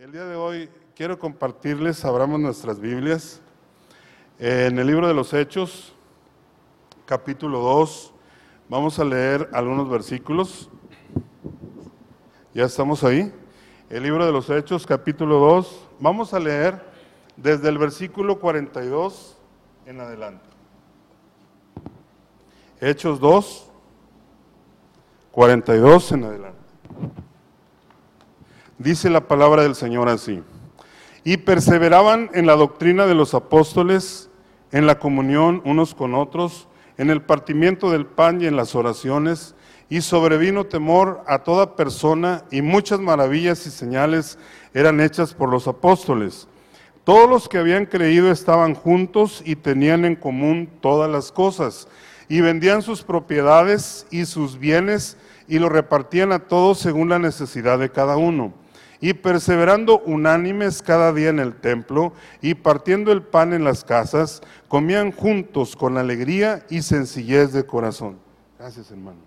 El día de hoy quiero compartirles, abramos nuestras Biblias, en el libro de los Hechos, capítulo 2, vamos a leer algunos versículos. Ya estamos ahí. El libro de los Hechos, capítulo 2, vamos a leer desde el versículo 42 en adelante. Hechos 2, 42 en adelante. Dice la palabra del Señor así. Y perseveraban en la doctrina de los apóstoles, en la comunión unos con otros, en el partimiento del pan y en las oraciones, y sobrevino temor a toda persona, y muchas maravillas y señales eran hechas por los apóstoles. Todos los que habían creído estaban juntos y tenían en común todas las cosas, y vendían sus propiedades y sus bienes, y lo repartían a todos según la necesidad de cada uno y perseverando unánimes cada día en el templo y partiendo el pan en las casas, comían juntos con alegría y sencillez de corazón. Gracias, hermano.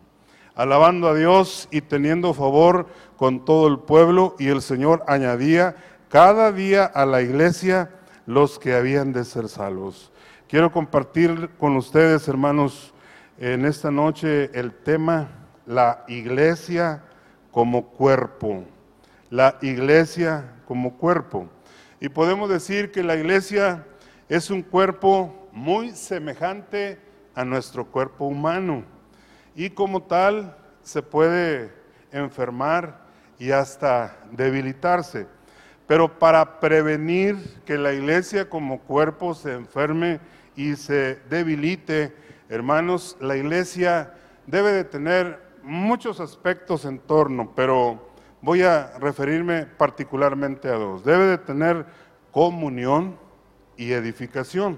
Alabando a Dios y teniendo favor con todo el pueblo, y el Señor añadía cada día a la iglesia los que habían de ser salvos. Quiero compartir con ustedes, hermanos, en esta noche el tema, la iglesia como cuerpo la iglesia como cuerpo. Y podemos decir que la iglesia es un cuerpo muy semejante a nuestro cuerpo humano y como tal se puede enfermar y hasta debilitarse. Pero para prevenir que la iglesia como cuerpo se enferme y se debilite, hermanos, la iglesia debe de tener muchos aspectos en torno, pero voy a referirme particularmente a dos. Debe de tener comunión y edificación.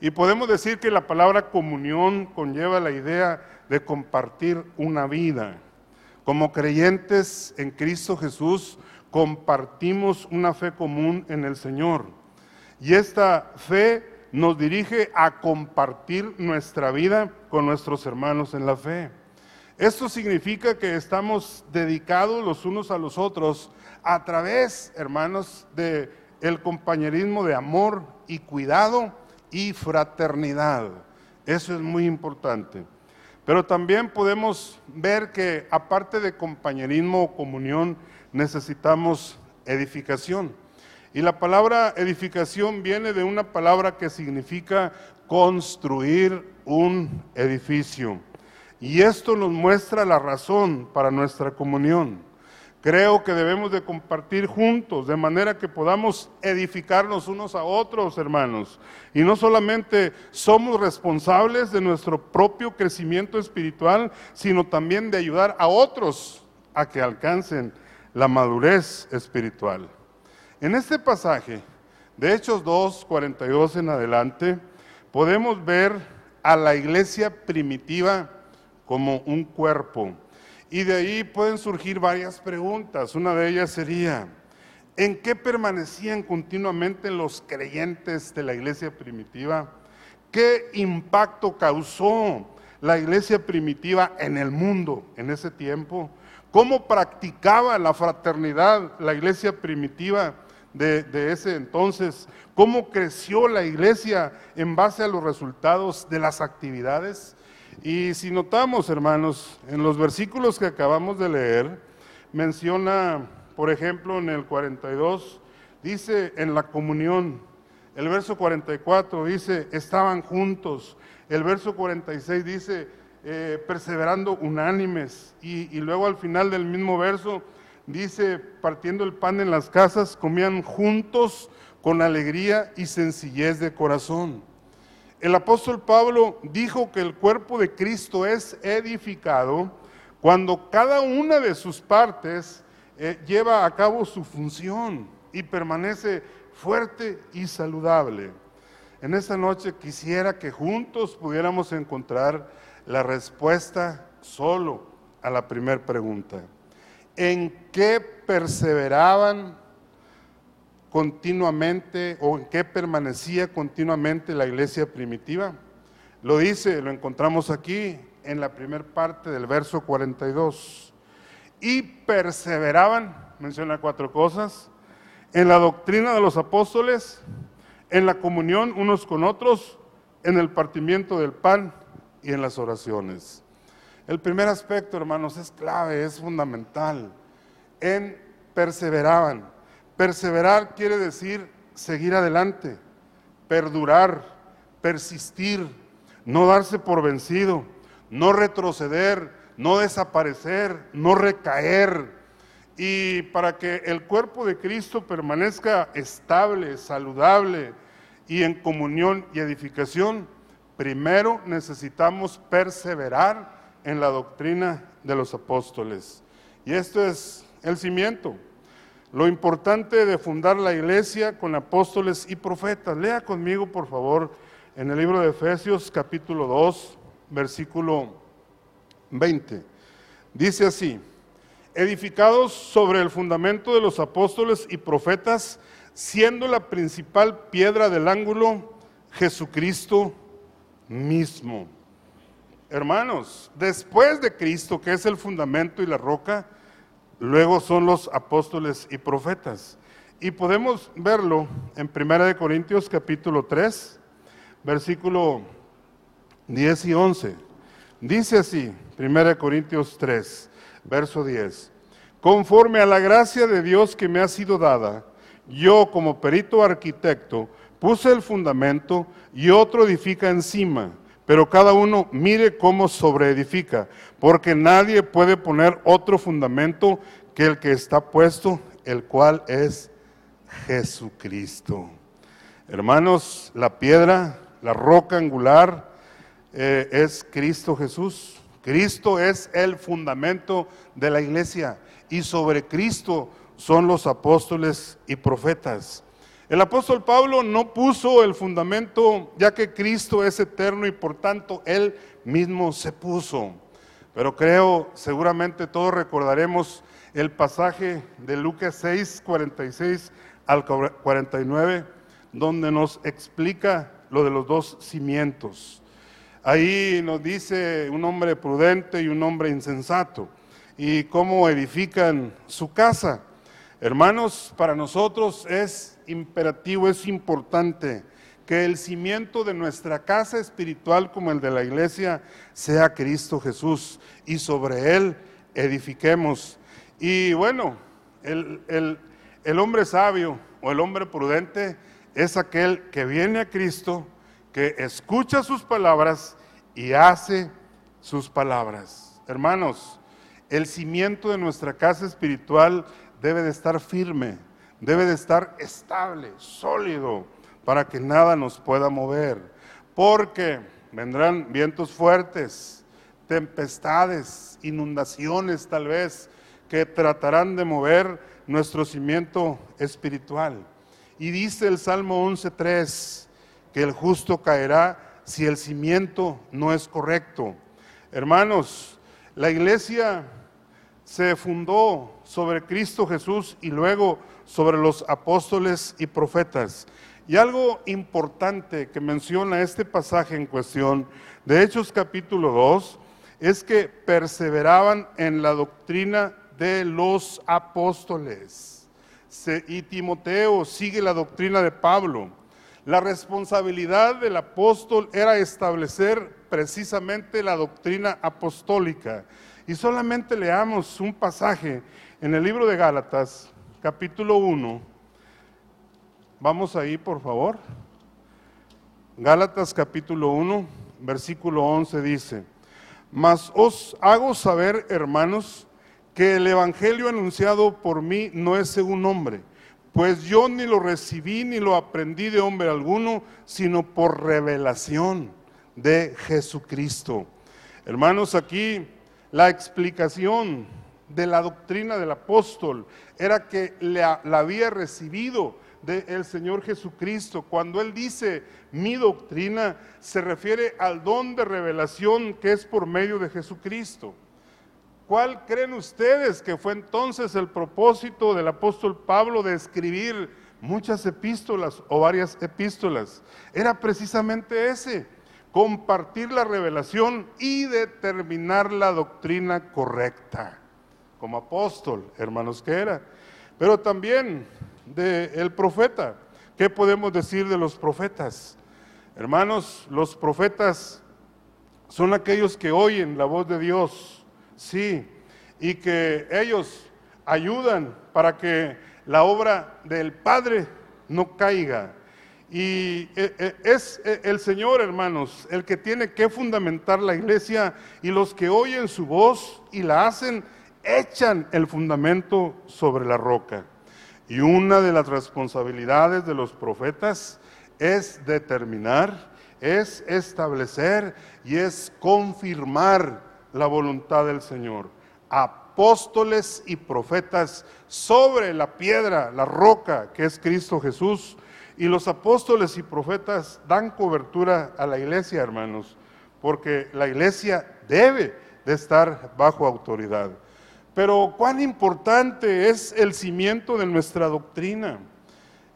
Y podemos decir que la palabra comunión conlleva la idea de compartir una vida. Como creyentes en Cristo Jesús, compartimos una fe común en el Señor. Y esta fe nos dirige a compartir nuestra vida con nuestros hermanos en la fe. Esto significa que estamos dedicados los unos a los otros a través, hermanos, de el compañerismo de amor y cuidado y fraternidad. Eso es muy importante. Pero también podemos ver que aparte de compañerismo o comunión, necesitamos edificación. Y la palabra edificación viene de una palabra que significa construir un edificio. Y esto nos muestra la razón para nuestra comunión. Creo que debemos de compartir juntos, de manera que podamos edificarnos unos a otros, hermanos. Y no solamente somos responsables de nuestro propio crecimiento espiritual, sino también de ayudar a otros a que alcancen la madurez espiritual. En este pasaje, de Hechos 2, 42 en adelante, podemos ver a la iglesia primitiva como un cuerpo. Y de ahí pueden surgir varias preguntas. Una de ellas sería, ¿en qué permanecían continuamente los creyentes de la iglesia primitiva? ¿Qué impacto causó la iglesia primitiva en el mundo en ese tiempo? ¿Cómo practicaba la fraternidad la iglesia primitiva de, de, ese entonces? ¿Cómo creció la iglesia en base a los resultados de las actividades? Y si notamos, hermanos, en los versículos que acabamos de leer, menciona, por ejemplo, en el 42, dice en la comunión. El verso 44 dice, estaban juntos. El verso 46 dice, eh, perseverando unánimes. Y, y luego al final del mismo verso dice, partiendo el pan en las casas, comían juntos con alegría y sencillez de corazón. El apóstol Pablo dijo que el cuerpo de Cristo es edificado cuando cada una de sus partes eh, lleva a cabo su función y permanece fuerte y saludable. En esta noche quisiera que juntos pudiéramos encontrar la respuesta solo a la primera pregunta. ¿En qué perseveraban continuamente o en qué permanecía continuamente la iglesia primitiva. Lo dice, lo encontramos aquí en la primera parte del verso 42. Y perseveraban, menciona cuatro cosas, en la doctrina de los apóstoles, en la comunión unos con otros, en el partimiento del pan y en las oraciones. El primer aspecto, hermanos, es clave, es fundamental. En perseveraban. Perseverar quiere decir seguir adelante, perdurar, persistir, no darse por vencido, no retroceder, no desaparecer, no recaer. Y para que el cuerpo de Cristo permanezca estable, saludable y en comunión y edificación, primero necesitamos perseverar en la doctrina de los apóstoles. Y esto es el cimiento. Lo importante de fundar la iglesia con apóstoles y profetas. Lea conmigo, por favor, en el libro de Efesios capítulo 2, versículo 20. Dice así, edificados sobre el fundamento de los apóstoles y profetas, siendo la principal piedra del ángulo Jesucristo mismo. Hermanos, después de Cristo, que es el fundamento y la roca, luego son los apóstoles y profetas. Y podemos verlo en 1 Corintios capítulo 3, versículo 10 y 11. Dice así, 1 Corintios 3, verso 10. Conforme a la gracia de Dios que me ha sido dada, yo como perito arquitecto puse el fundamento y otro edifica encima pero cada uno mire cómo sobreedifica, porque nadie puede poner otro fundamento que el que está puesto, el cual es Jesucristo. Hermanos, la piedra, la roca angular eh, es Cristo Jesús. Cristo es el fundamento de la iglesia y sobre Cristo son los apóstoles y profetas. El apóstol Pablo no puso el fundamento ya que Cristo es eterno y por tanto él mismo se puso. Pero creo, seguramente todos recordaremos el pasaje de Lucas 6, 46 al 49, donde nos explica lo de los dos cimientos. Ahí nos dice un hombre prudente y un hombre insensato y cómo edifican su casa. Hermanos, para nosotros es imperativo, es importante que el cimiento de nuestra casa espiritual como el de la iglesia sea Cristo Jesús y sobre él edifiquemos. Y bueno, el, el hombre sabio o el hombre prudente es aquel que viene a Cristo, que escucha sus palabras y hace sus palabras. Hermanos, el cimiento de nuestra casa espiritual debe de estar firme debe de estar estable, sólido, para que nada nos pueda mover. Porque vendrán vientos fuertes, tempestades, inundaciones tal vez, que tratarán de mover nuestro cimiento espiritual. Y dice el Salmo 11.3 que el justo caerá si el cimiento no es correcto. Hermanos, la iglesia se fundó sobre Cristo Jesús y luego sobre los apóstoles y profetas. Y algo importante que menciona este pasaje en cuestión de Hechos capítulo 2 es que perseveraban en la doctrina de los apóstoles. Y Timoteo sigue la doctrina de Pablo. La responsabilidad del apóstol era establecer precisamente la doctrina apostólica. Y solamente leamos un pasaje en el libro de Gálatas, capítulo 1. Vamos ahí, por favor. Gálatas capítulo 1, versículo 11 dice, Mas os hago saber, hermanos, que el Evangelio anunciado por mí no es según hombre, pues yo ni lo recibí ni lo aprendí de hombre alguno, sino por revelación de Jesucristo. Hermanos, aquí la explicación de la doctrina del apóstol era que la, había recibido del Señor Jesucristo. Cuando Él dice mi doctrina, se refiere al don de revelación que es por medio de Jesucristo. ¿Cuál creen ustedes que fue entonces el propósito del apóstol Pablo de escribir muchas epístolas o varias epístolas? Era precisamente ese, compartir la revelación y determinar la doctrina correcta como apóstol, hermanos que era. Pero también del profeta. ¿Qué podemos decir de los profetas? Hermanos, los profetas son aquellos que oyen la voz de Dios, sí, y que ellos ayudan para que la obra del Padre no caiga. Y eh, eh, es eh, el Señor, hermanos, el que tiene que fundamentar la iglesia y los que oyen su voz y la hacen, echan el fundamento sobre la roca. Y una de las responsabilidades de los profetas es determinar, es establecer y es confirmar la voluntad del Señor. Apóstoles y profetas sobre la piedra, la roca que es Cristo Jesús. Y los apóstoles y profetas dan cobertura a la iglesia, hermanos, porque la iglesia debe de estar bajo autoridad. Pero cuán importante es el cimiento de nuestra doctrina.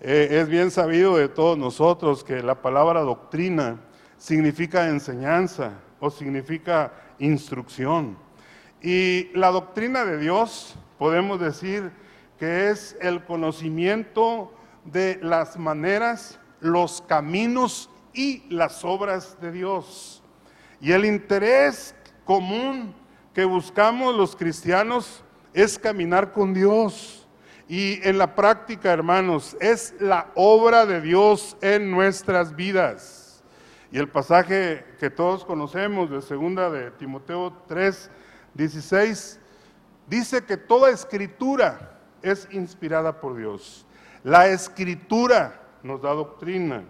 Eh, es bien sabido de todos nosotros que la palabra doctrina significa enseñanza o significa instrucción. Y la doctrina de Dios, podemos decir que es el conocimiento de las maneras, los caminos y las obras de Dios. Y el interés común que buscamos los cristianos es caminar con Dios. Y en la práctica, hermanos, es la obra de Dios en nuestras vidas. Y el pasaje que todos conocemos de segunda de Timoteo 3, 16, dice que toda escritura es inspirada por Dios. La escritura nos da doctrina,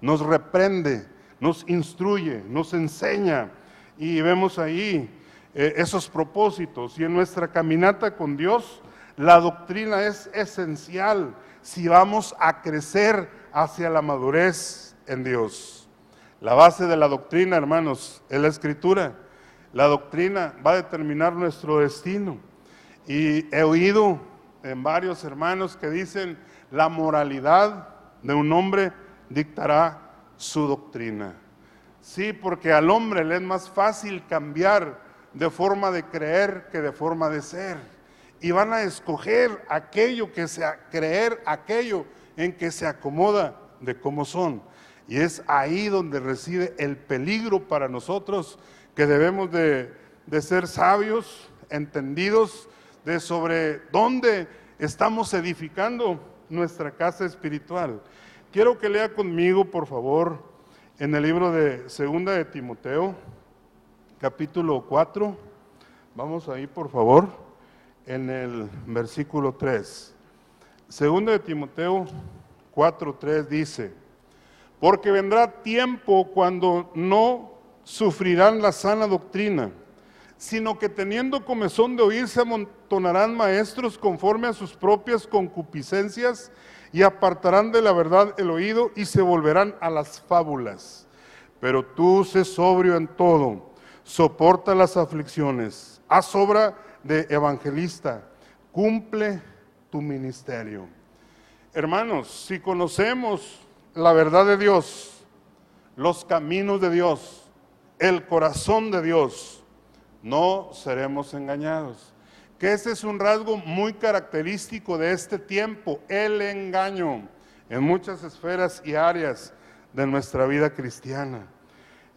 nos reprende, nos instruye, nos enseña. Y vemos ahí eh, esos propósitos. Y en nuestra caminata con Dios, la doctrina es esencial si vamos a crecer hacia la madurez en Dios. La base de la doctrina, hermanos, es la escritura. La doctrina va a determinar nuestro destino. Y he oído en varios hermanos que dicen, la moralidad de un hombre dictará su doctrina. Sí, porque al hombre le es más fácil cambiar de forma de creer que de forma de ser. Y van a escoger aquello que sea, creer aquello en que se acomoda de cómo son. Y es ahí donde reside el peligro para nosotros que debemos de, de ser sabios, entendidos de sobre dónde estamos edificando nuestra casa espiritual. Quiero que lea conmigo, por favor, en el libro de Segunda de Timoteo capítulo 4. Vamos ahí, por favor, en el versículo 3. Segundo de Timoteo 4, 3 dice, porque vendrá tiempo cuando no sufrirán la sana doctrina, sino que teniendo comezón de oír se amontonarán maestros conforme a sus propias concupiscencias y apartarán de la verdad el oído y se volverán a las fábulas. Pero tú sé sobrio en todo soporta las aflicciones, haz obra de evangelista, cumple tu ministerio. Hermanos, si conocemos la verdad de Dios, los caminos de Dios, el corazón de Dios, no seremos engañados. Que ese es un rasgo muy característico de este tiempo, el engaño en muchas esferas y áreas de nuestra vida cristiana.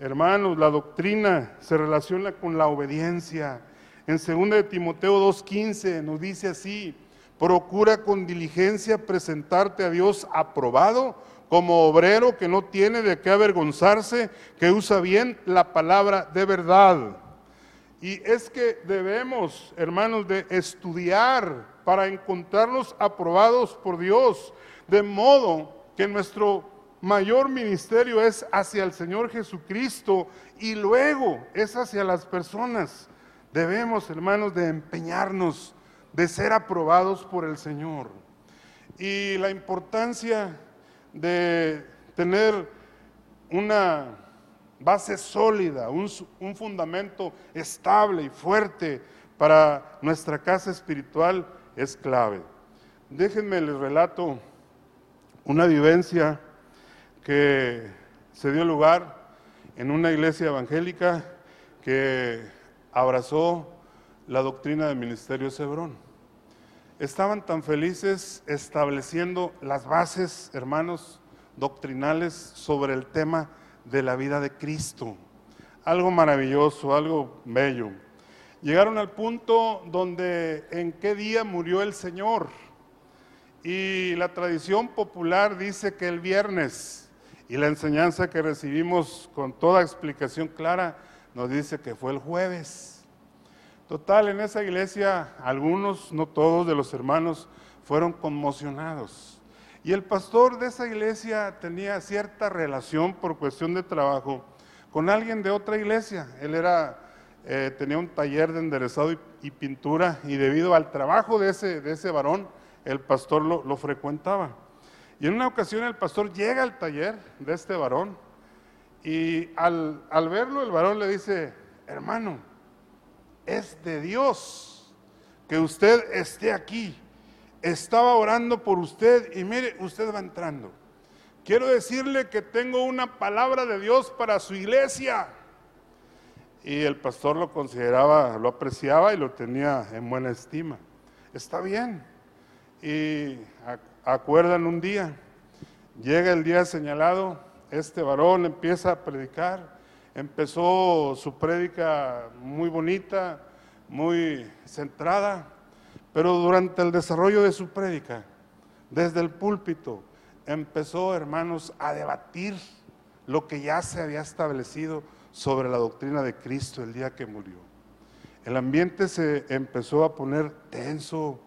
Hermanos, la doctrina se relaciona con la obediencia. En 2 de Timoteo 2.15 nos dice así, procura con diligencia presentarte a Dios aprobado como obrero que no tiene de qué avergonzarse, que usa bien la palabra de verdad. Y es que debemos, hermanos, de estudiar para encontrarnos aprobados por Dios, de modo que nuestro mayor ministerio es hacia el Señor Jesucristo y luego es hacia las personas. Debemos, hermanos, de empeñarnos, de ser aprobados por el Señor. Y la importancia de tener una base sólida, un, un, fundamento estable y fuerte para nuestra casa espiritual es clave. Déjenme les relato una vivencia que se dio lugar en una iglesia evangélica que abrazó la doctrina del ministerio Cebrón. estaban tan felices estableciendo las bases, hermanos, doctrinales sobre el tema de la vida de Cristo. Algo maravilloso, algo bello. Llegaron al punto donde en qué día murió el Señor. Y la tradición popular dice que el viernes, y la enseñanza que recibimos con toda explicación clara nos dice que fue el jueves. Total, en esa iglesia algunos, no todos de los hermanos, fueron conmocionados. Y el pastor de esa iglesia tenía cierta relación por cuestión de trabajo con alguien de otra iglesia. Él era, eh, tenía un taller de enderezado y, pintura y debido al trabajo de ese, de ese varón, el pastor lo, lo frecuentaba. Y en una ocasión el pastor llega al taller de este varón y al, al verlo el varón le dice, hermano, es de Dios que usted esté aquí. Estaba orando por usted y mire, usted va entrando. Quiero decirle que tengo una palabra de Dios para su iglesia. Y el pastor lo consideraba, lo apreciaba y lo tenía en buena estima. Está bien. Y acuerdan un día, llega el día señalado, este varón empieza a predicar Empezó su prédica muy bonita, muy centrada, pero durante el desarrollo de su prédica, desde el púlpito, empezó, hermanos, a debatir lo que ya se había establecido sobre la doctrina de Cristo el día que murió. El ambiente se empezó a poner tenso,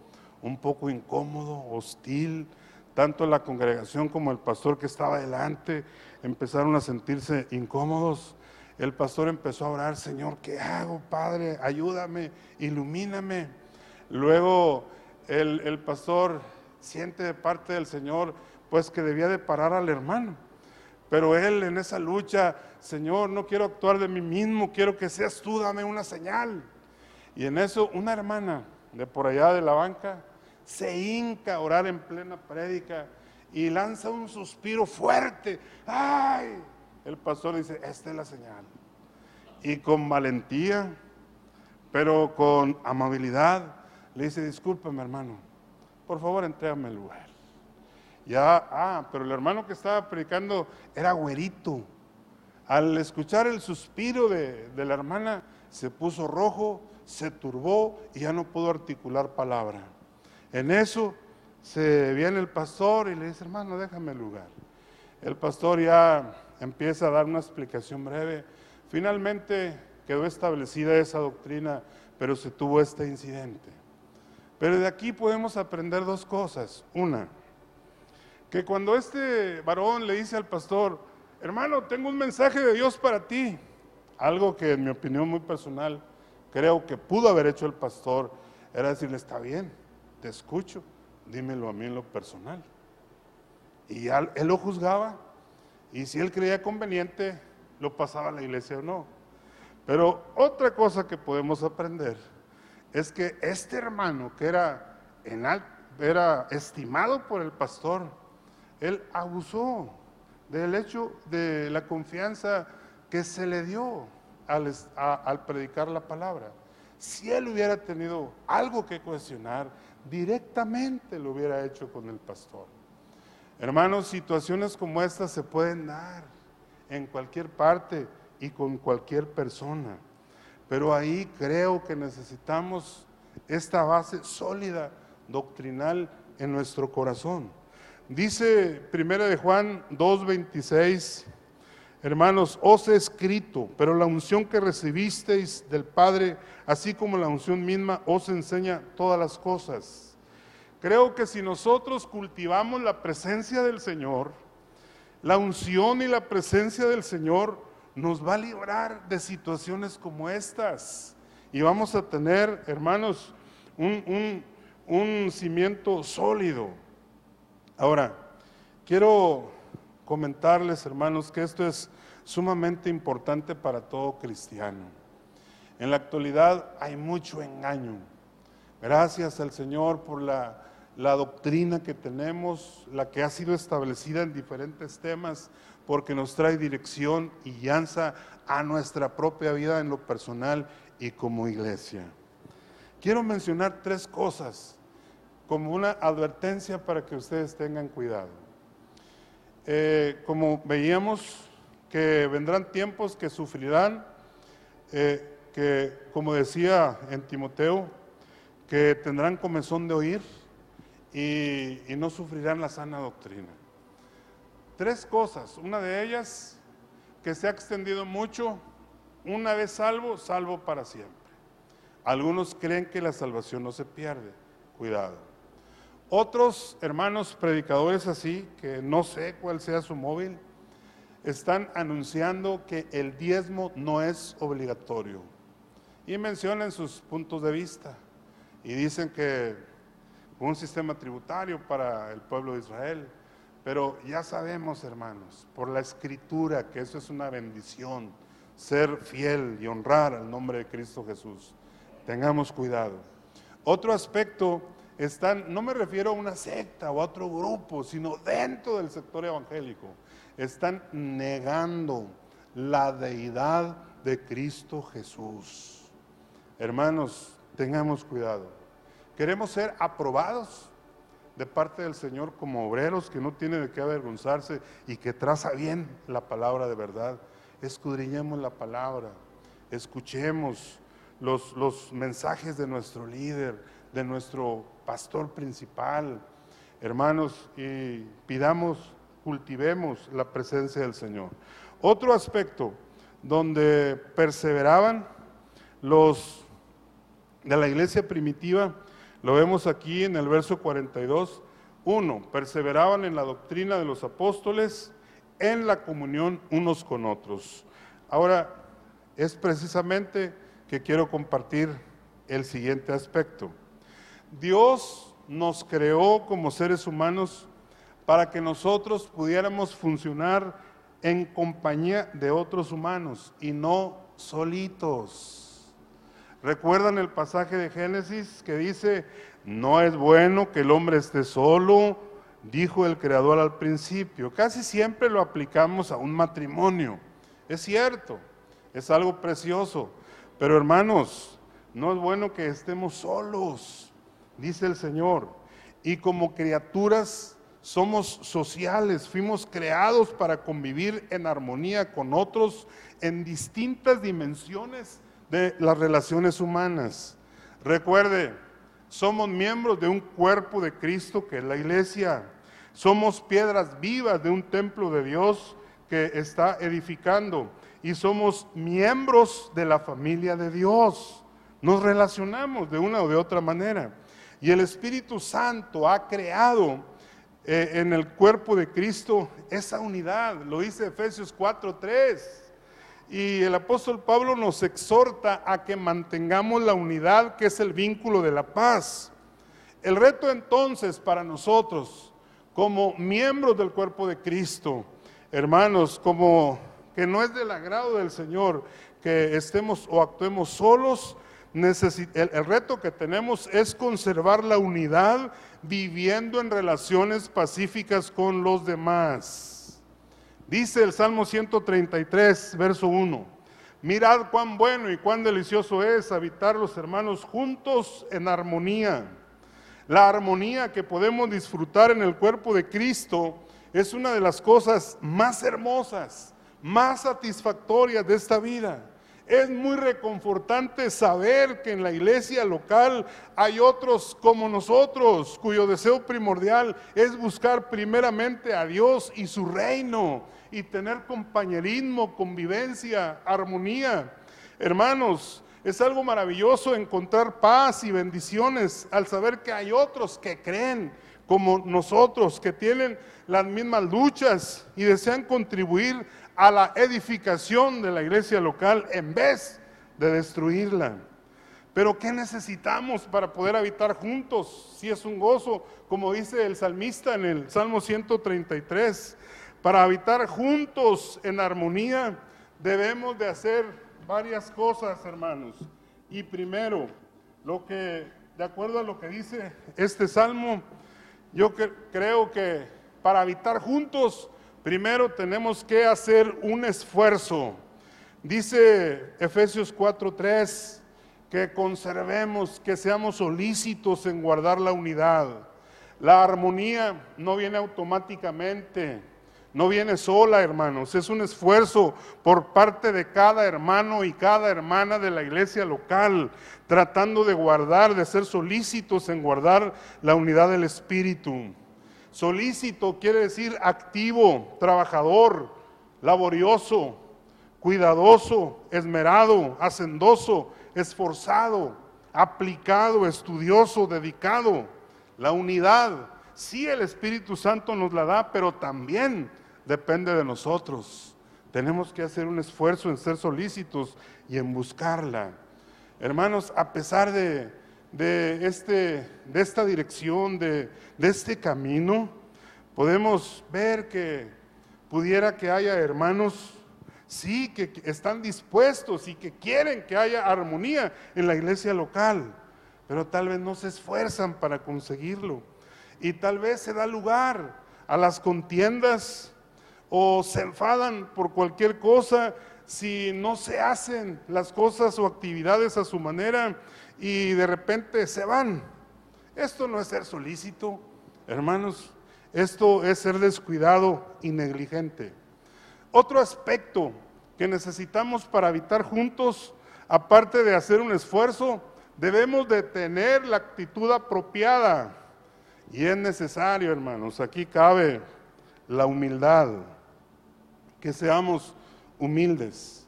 un poco incómodo, hostil, tanto la congregación como el pastor que estaba delante empezaron a sentirse incómodos el pastor empezó a orar, Señor, ¿qué hago, Padre? Ayúdame, ilumíname. Luego el, pastor siente de parte del Señor, pues que debía de parar al hermano. Pero él en esa lucha, Señor, no quiero actuar de mí mismo, quiero que seas tú, dame una señal. Y en eso una hermana de por allá de la banca se hinca a orar en plena prédica y lanza un suspiro fuerte. ¡Ay! el pastor dice, esta es la señal. Y con valentía, pero con amabilidad, le dice, discúlpeme hermano, por favor entrégame el lugar. Ya, ah, pero el hermano que estaba predicando era güerito. Al escuchar el suspiro de, de la hermana, se puso rojo, se turbó y ya no pudo articular palabra. En eso se viene el pastor y le dice, hermano, déjame el lugar. El pastor ya empieza a dar una explicación breve. Finalmente quedó establecida esa doctrina, pero se tuvo este incidente. Pero de aquí podemos aprender dos cosas. Una, que cuando este varón le dice al pastor, hermano, tengo un mensaje de Dios para ti, algo que en mi opinión muy personal creo que pudo haber hecho el pastor, era decirle, está bien, te escucho, dímelo a mí en lo personal. Y él lo juzgaba y si él creía conveniente, lo pasaba a la iglesia o no. Pero otra cosa que podemos aprender es que este hermano que era, en era estimado por el pastor, él abusó del hecho de la confianza que se le dio al, al predicar la palabra. Si él hubiera tenido algo que cuestionar, directamente lo hubiera hecho con el pastor. Hermanos, situaciones como estas se pueden dar en cualquier parte y con cualquier persona. Pero ahí creo que necesitamos esta base sólida, doctrinal en nuestro corazón. Dice Primera de Juan 2:26, hermanos, os he escrito, pero la unción que recibisteis del Padre, así como la unción misma, os enseña todas las cosas Creo que si nosotros cultivamos la presencia del Señor, la unción y la presencia del Señor nos va a librar de situaciones como estas. Y vamos a tener, hermanos, un, cimiento sólido. Ahora, quiero comentarles, hermanos, que esto es sumamente importante para todo cristiano. En la actualidad hay mucho engaño. Gracias al Señor por la doctrina que tenemos, la que ha sido establecida en diferentes temas, porque nos trae dirección y guianza a nuestra propia vida en lo personal y como iglesia. Quiero mencionar tres cosas como una advertencia para que ustedes tengan cuidado. Eh, como veíamos que vendrán tiempos que sufrirán, eh, que como decía en Timoteo, que tendrán comezón de oír y, y no sufrirán la sana doctrina. Tres cosas, una de ellas que se ha extendido mucho, una vez salvo, salvo para siempre. Algunos creen que la salvación no se pierde, cuidado. Otros hermanos predicadores así, que no sé cuál sea su móvil, están anunciando que el diezmo no es obligatorio. Y mencionan sus puntos de vista. Y dicen que un sistema tributario para el pueblo de Israel. Pero ya sabemos, hermanos, por la escritura, que eso es una bendición, ser fiel y honrar al nombre de Cristo Jesús. Tengamos cuidado. Otro aspecto están, no me refiero a una secta o a otro grupo, sino dentro del sector evangélico están negando la deidad de Cristo Jesús. Hermanos, tengamos cuidado. Queremos ser aprobados de parte del Señor como obreros que no tiene de qué avergonzarse y que traza bien la palabra de verdad. Escudriñemos la palabra, escuchemos los, los mensajes de nuestro líder, de nuestro pastor principal, hermanos, y pidamos cultivemos la presencia del Señor. Otro aspecto donde perseveraban los de la iglesia primitiva, lo vemos aquí en el verso 42. Uno, perseveraban en la doctrina de los apóstoles, en la comunión unos con otros. Ahora, es precisamente que quiero compartir el siguiente aspecto. Dios nos creó como seres humanos para que nosotros pudiéramos funcionar en compañía de otros humanos y no solitos. ¿Recuerdan el pasaje de Génesis que dice, no es bueno que el hombre esté solo, dijo el Creador al principio? Casi siempre lo aplicamos a un matrimonio. Es cierto, es algo precioso, pero hermanos, no es bueno que estemos solos, dice el Señor. Y como criaturas somos sociales, fuimos creados para convivir en armonía con otros en distintas dimensiones de las relaciones humanas. Recuerde, somos miembros de un cuerpo de Cristo que es la iglesia. Somos piedras vivas de un templo de Dios que está edificando y somos miembros de la familia de Dios. Nos relacionamos de una o de otra manera. Y el Espíritu Santo ha creado eh, en el cuerpo de Cristo esa unidad, lo dice Efesios 4:3. Y el apóstol Pablo nos exhorta a que mantengamos la unidad que es el vínculo de la paz. El reto entonces para nosotros, como miembros del cuerpo de Cristo, hermanos, como que no es del agrado del Señor que estemos o actuemos solos, el, reto que tenemos es conservar la unidad viviendo en relaciones pacíficas con los demás. Dice el Salmo 133, verso 1. Mirad cuán bueno y cuán delicioso es habitar los hermanos juntos en armonía. La armonía que podemos disfrutar en el cuerpo de Cristo es una de las cosas más hermosas, más satisfactorias de esta vida. Es muy reconfortante saber que en la iglesia local hay otros como nosotros, cuyo deseo primordial es buscar primeramente a Dios y su reino y tener compañerismo, convivencia, armonía. Hermanos, es algo maravilloso encontrar paz y bendiciones al saber que hay otros que creen como nosotros, que tienen las mismas luchas y desean contribuir a la edificación de la iglesia local en vez de destruirla. Pero ¿qué necesitamos para poder habitar juntos? Si es un gozo, como dice el salmista en el Salmo 133, para habitar juntos en armonía debemos de hacer varias cosas, hermanos. Y primero, lo que, de acuerdo a lo que dice este salmo, yo creo que para habitar juntos Primero tenemos que hacer un esfuerzo. Dice Efesios 4:3 que conservemos, que seamos solícitos en guardar la unidad. La armonía no viene automáticamente, no viene sola, hermanos, es un esfuerzo por parte de cada hermano y cada hermana de la iglesia local, tratando de guardar, de ser solícitos en guardar la unidad del Espíritu. Solícito quiere decir activo, trabajador, laborioso, cuidadoso, esmerado, hacendoso, esforzado, aplicado, estudioso, dedicado. La unidad, sí el Espíritu Santo nos la da, pero también depende de nosotros. Tenemos que hacer un esfuerzo en ser solícitos y en buscarla. Hermanos, a pesar de, este, de esta dirección, de, de este camino, podemos ver que pudiera que haya hermanos, sí, que están dispuestos y que quieren que haya armonía en la iglesia local pero tal vez no se esfuerzan para conseguirlo. Y tal vez se da lugar a las contiendas o se enfadan por cualquier cosa si no se hacen las cosas o actividades a su manera y de repente se van. Esto no es ser solícito, hermanos, esto es ser descuidado y negligente. Otro aspecto que necesitamos para habitar juntos, aparte de hacer un esfuerzo, Debemos de tener la actitud apropiada. Y es necesario, hermanos, aquí cabe la humildad, que seamos humildes.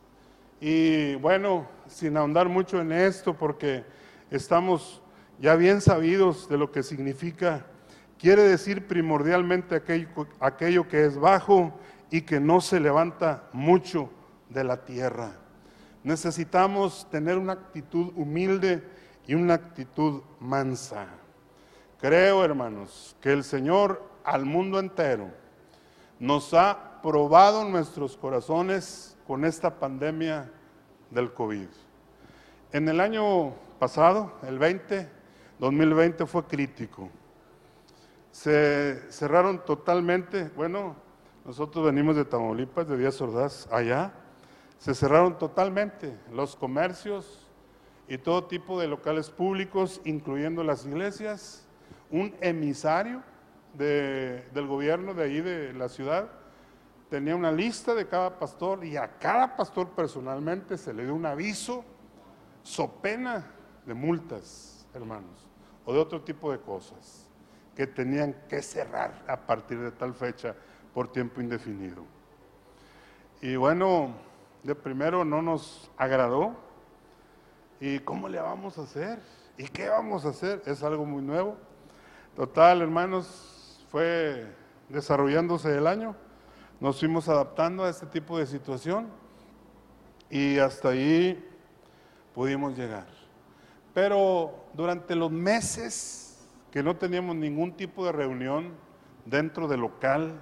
Y bueno, sin ahondar mucho en esto, porque estamos ya bien sabidos de lo que significa, quiere decir primordialmente aquello, aquello que es bajo y que no se levanta mucho de la tierra. Necesitamos tener una actitud humilde y una actitud mansa. Creo, hermanos, que el Señor al mundo entero nos ha probado nuestros corazones con esta pandemia del COVID. En el año pasado, el 20, 2020 fue crítico. Se cerraron totalmente, bueno, nosotros venimos de Tamaulipas, de Díaz Ordaz, allá, se cerraron totalmente los comercios, y todo tipo de locales públicos, incluyendo las iglesias, un emisario del gobierno de ahí de la ciudad tenía una lista de cada pastor y a cada pastor personalmente se le dio un aviso so pena de multas, hermanos, o de otro tipo de cosas que tenían que cerrar a partir de tal fecha por tiempo indefinido. Y bueno, de primero no nos agradó, ¿Y cómo le vamos a hacer? ¿Y qué vamos a hacer? Es algo muy nuevo. Total, hermanos, fue desarrollándose el año. Nos fuimos adaptando a este tipo de situación y hasta ahí pudimos llegar. Pero durante los meses que no teníamos ningún tipo de reunión dentro del local,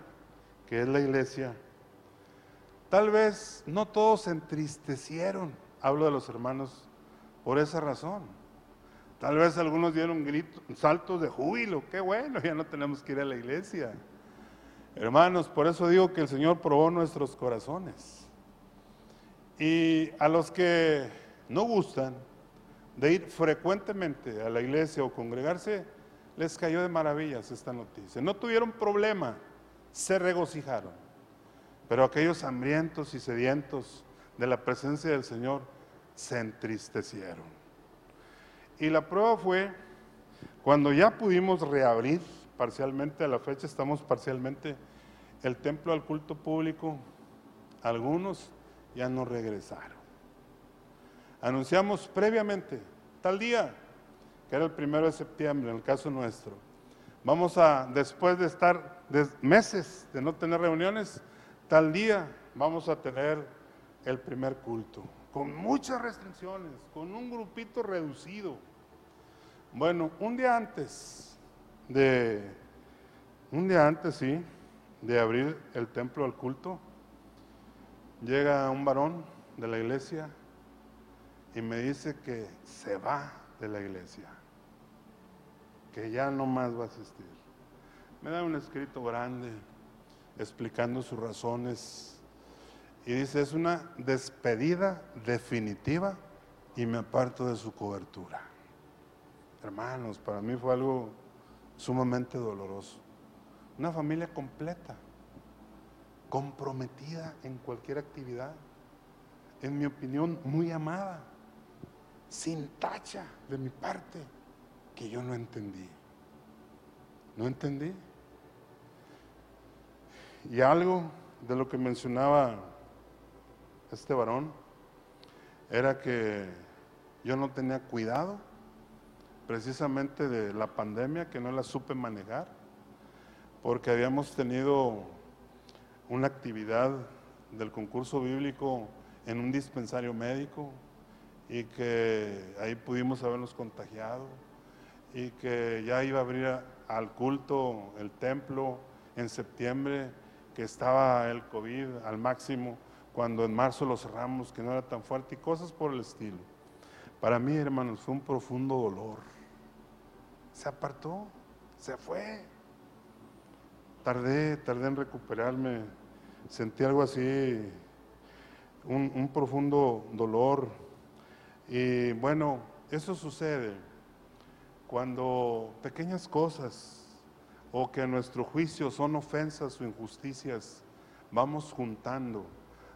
que es la iglesia, tal vez no todos se entristecieron. Hablo de los hermanos por esa razón. Tal vez algunos dieron gritos, saltos de júbilo, qué bueno, ya no tenemos que ir a la iglesia. Hermanos, por eso digo que el Señor probó nuestros corazones. Y a los que no gustan de ir frecuentemente a la iglesia o congregarse, les cayó de maravillas esta noticia. No tuvieron problema, se regocijaron. Pero aquellos hambrientos y sedientos de la presencia del Señor se entristecieron. Y la prueba fue cuando ya pudimos reabrir parcialmente, a la fecha estamos parcialmente, el templo al culto público, algunos ya no regresaron. Anunciamos previamente, tal día, que era el primero de septiembre, en el caso nuestro, vamos a, después de estar meses de no tener reuniones, tal día vamos a tener el primer culto con muchas restricciones, con un grupito reducido. Bueno, un día antes de, un día antes, sí, de abrir el templo al culto, llega un varón de la iglesia y me dice que se va de la iglesia, que ya no más va a asistir. Me da un escrito grande explicando sus razones y dice, es una despedida definitiva y me aparto de su cobertura. Hermanos, para mí fue algo sumamente doloroso. Una familia completa, comprometida en cualquier actividad, en mi opinión, muy amada, sin tacha de mi parte, que yo no entendí. No entendí. Y algo de lo que mencionaba este varón era que yo no tenía cuidado precisamente de la pandemia, que no la supe manejar, porque habíamos tenido una actividad del concurso bíblico en un dispensario médico y que ahí pudimos habernos contagiado y que ya iba a abrir al culto el templo en septiembre, que estaba el COVID al máximo, cuando en marzo lo cerramos, que no era tan fuerte y cosas por el estilo. Para mí, hermanos, fue un profundo dolor. Se apartó, se fue. Tardé, tardé en recuperarme. Sentí algo así, un, un profundo dolor. Y bueno, eso sucede cuando pequeñas cosas o que a nuestro juicio son ofensas o injusticias, vamos juntando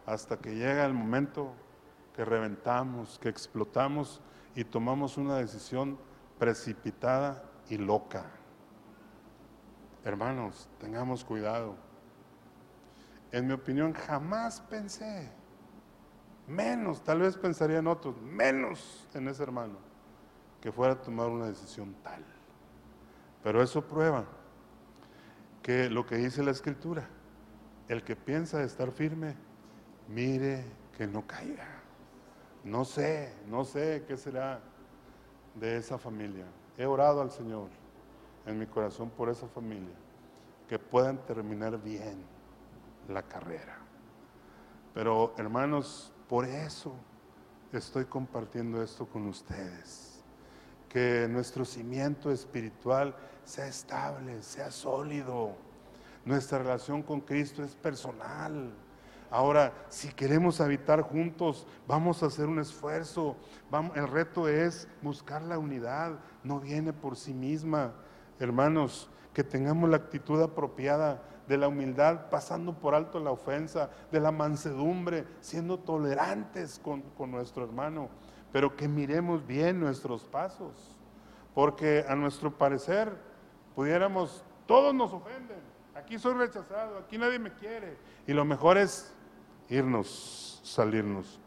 hasta que llega el momento que reventamos, que explotamos y tomamos una decisión precipitada y loca. Hermanos, tengamos cuidado. En mi opinión, jamás pensé, menos, tal vez pensaría en otros, menos en ese hermano, que fuera a tomar una decisión tal. Pero eso prueba que lo que dice la escritura, el que piensa estar firme, mire que no caiga. No sé, no sé qué será de esa familia. He orado al Señor en mi corazón por esa familia, que puedan terminar bien la carrera. Pero hermanos, por eso estoy compartiendo esto con ustedes. Que nuestro cimiento espiritual sea estable, sea sólido. Nuestra relación con Cristo es personal. Ahora, si queremos habitar juntos, vamos a hacer un esfuerzo. el reto es buscar la unidad, no viene por sí misma. Hermanos, que tengamos la actitud apropiada de la humildad, pasando por alto la ofensa, de la mansedumbre, siendo tolerantes con, con nuestro hermano, pero que miremos bien nuestros pasos, porque a nuestro parecer pudiéramos, todos nos ofenden, aquí soy rechazado, aquí nadie me quiere, y lo mejor es irnos, salirnos.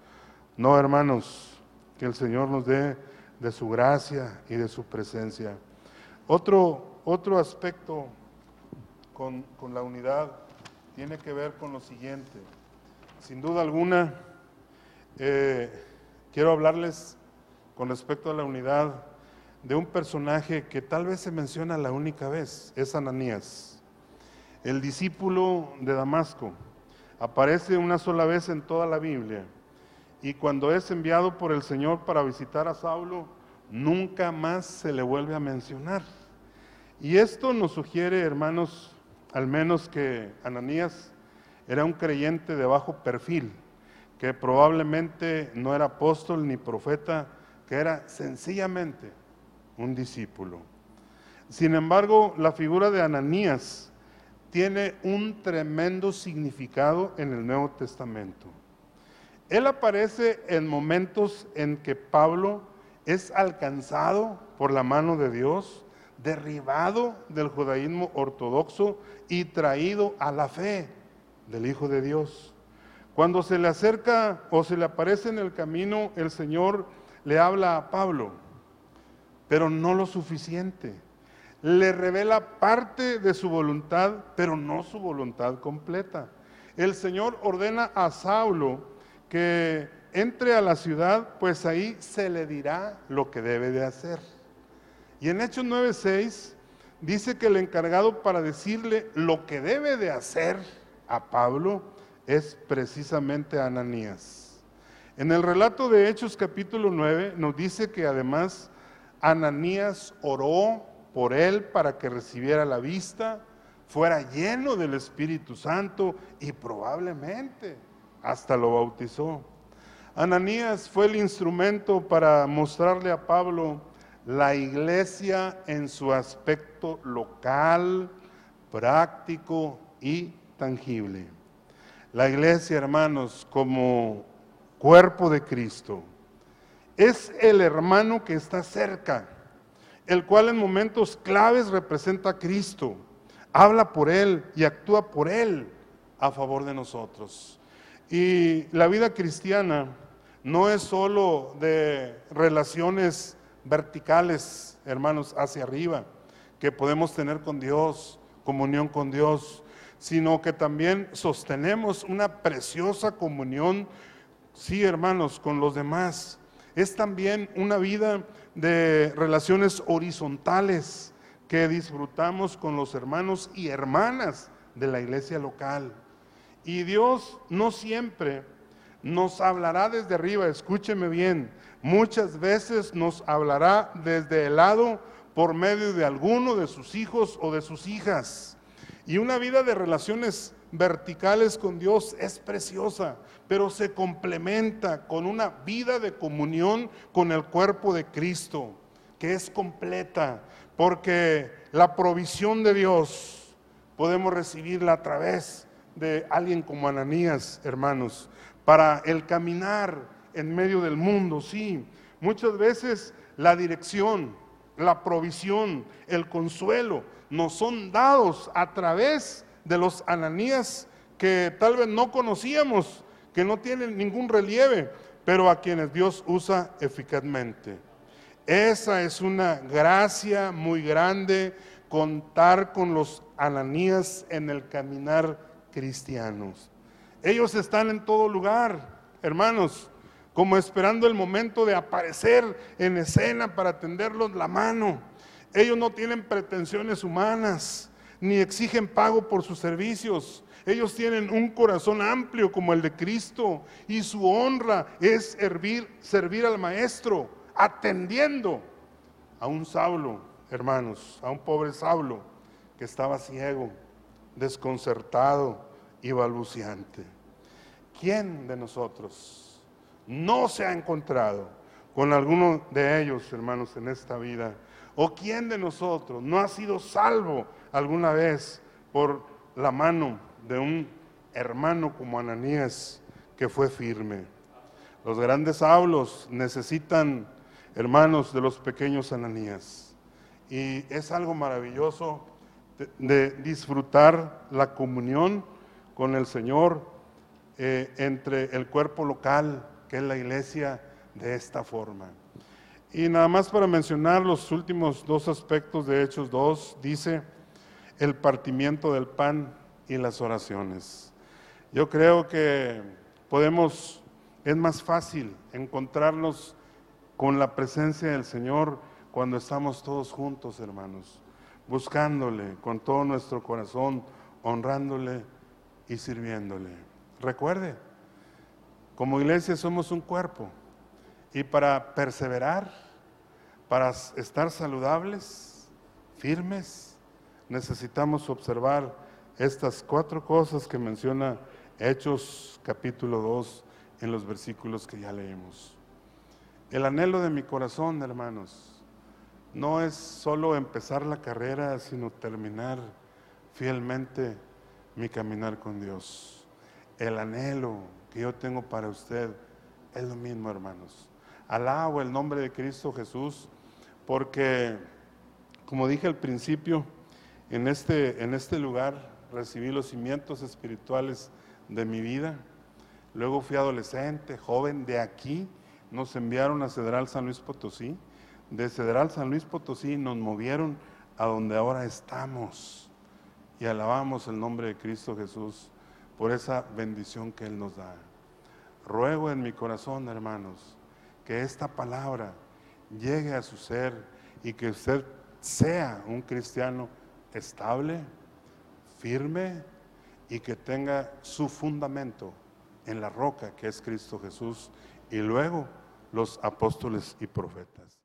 No, hermanos, que el Señor nos dé de su gracia y de su presencia. Otro, otro aspecto con, la unidad tiene que ver con lo siguiente. Sin duda alguna, eh, quiero hablarles con respecto a la unidad de un personaje que tal vez se menciona la única vez, es Ananías, el discípulo de Damasco aparece una sola vez en toda la Biblia. Y cuando es enviado por el Señor para visitar a Saulo, nunca más se le vuelve a mencionar. Y esto nos sugiere, hermanos, al menos que Ananías era un creyente de bajo perfil, que probablemente no era apóstol ni profeta, que era sencillamente un discípulo. Sin embargo, la figura de Ananías tiene un tremendo significado en el Nuevo Testamento. Él aparece en momentos en que Pablo es alcanzado por la mano de Dios, derribado del judaísmo ortodoxo y traído a la fe del Hijo de Dios. Cuando se le acerca o se le aparece en el camino, el Señor le habla a Pablo, pero no lo suficiente le revela parte de su voluntad, pero no su voluntad completa. El Señor ordena a Saulo que entre a la ciudad, pues ahí se le dirá lo que debe de hacer. Y en Hechos 9:6 dice que el encargado para decirle lo que debe de hacer a Pablo es precisamente Ananías. En el relato de Hechos capítulo 9 nos dice que además Ananías oró por él para que recibiera la vista, fuera lleno del Espíritu Santo y probablemente hasta lo bautizó. Ananías fue el instrumento para mostrarle a Pablo la iglesia en su aspecto local, práctico y tangible. La iglesia, hermanos, como cuerpo de Cristo, es el hermano que está cerca, el cual en momentos claves representa a Cristo, habla por Él y actúa por Él a favor de nosotros. Y la vida cristiana no es solo de relaciones verticales, hermanos, hacia arriba, que podemos tener con Dios, comunión con Dios, sino que también sostenemos una preciosa comunión, sí, hermanos, con los demás. Es también una vida de relaciones horizontales que disfrutamos con los hermanos y hermanas de la iglesia local. Y Dios no siempre nos hablará desde arriba, escúcheme bien, muchas veces nos hablará desde el lado por medio de alguno de sus hijos o de sus hijas. Y una vida de relaciones verticales con Dios es preciosa, pero se complementa con una vida de comunión con el cuerpo de Cristo, que es completa, porque la provisión de Dios podemos recibirla a través de alguien como Ananías, hermanos, para el caminar en medio del mundo, sí. Muchas veces la dirección, la provisión, el consuelo nos son dados a través de los ananías que tal vez no conocíamos, que no tienen ningún relieve, pero a quienes Dios usa eficazmente. Esa es una gracia muy grande, contar con los ananías en el caminar cristianos. Ellos están en todo lugar, hermanos, como esperando el momento de aparecer en escena para tenderlos la mano. Ellos no tienen pretensiones humanas, ni exigen pago por sus servicios. Ellos tienen un corazón amplio como el de Cristo y su honra es servir, al Maestro, atendiendo a un Saulo, hermanos, a un pobre Saulo que estaba ciego, desconcertado y balbuciante. ¿Quién de nosotros no se ha encontrado con alguno de ellos, hermanos, en esta vida? ¿O quién de nosotros no ha sido salvo alguna vez por la mano de un hermano como Ananías que fue firme? Los grandes hablos necesitan hermanos de los pequeños Ananías. Y es algo maravilloso de, disfrutar la comunión con el Señor eh, entre el cuerpo local, que es la iglesia, de esta forma. Y nada más para mencionar los últimos dos aspectos de Hechos 2, dice el partimiento del pan y las oraciones. Yo creo que podemos, es más fácil encontrarnos con la presencia del Señor cuando estamos todos juntos, hermanos, buscándole con todo nuestro corazón, honrándole y sirviéndole. Recuerde, como iglesia somos un cuerpo y para perseverar, para estar saludables, firmes, necesitamos observar estas cuatro cosas que menciona Hechos capítulo 2 en los versículos que ya leemos. El anhelo de mi corazón, hermanos, no es solo empezar la carrera, sino terminar fielmente mi caminar con Dios. El anhelo que yo tengo para usted es lo mismo, hermanos Alabo el nombre de Cristo Jesús, porque, como dije al principio, en este, en este lugar recibí los cimientos espirituales de mi vida. Luego fui adolescente, joven, de aquí nos enviaron a Cedral San Luis Potosí. De Cedral San Luis Potosí nos movieron a donde ahora estamos. Y alabamos el nombre de Cristo Jesús por esa bendición que Él nos da. Ruego en mi corazón, hermanos, que esta palabra llegue a su ser y que usted sea un cristiano estable, firme y que tenga su fundamento en la roca que es Cristo Jesús y luego los apóstoles y profetas.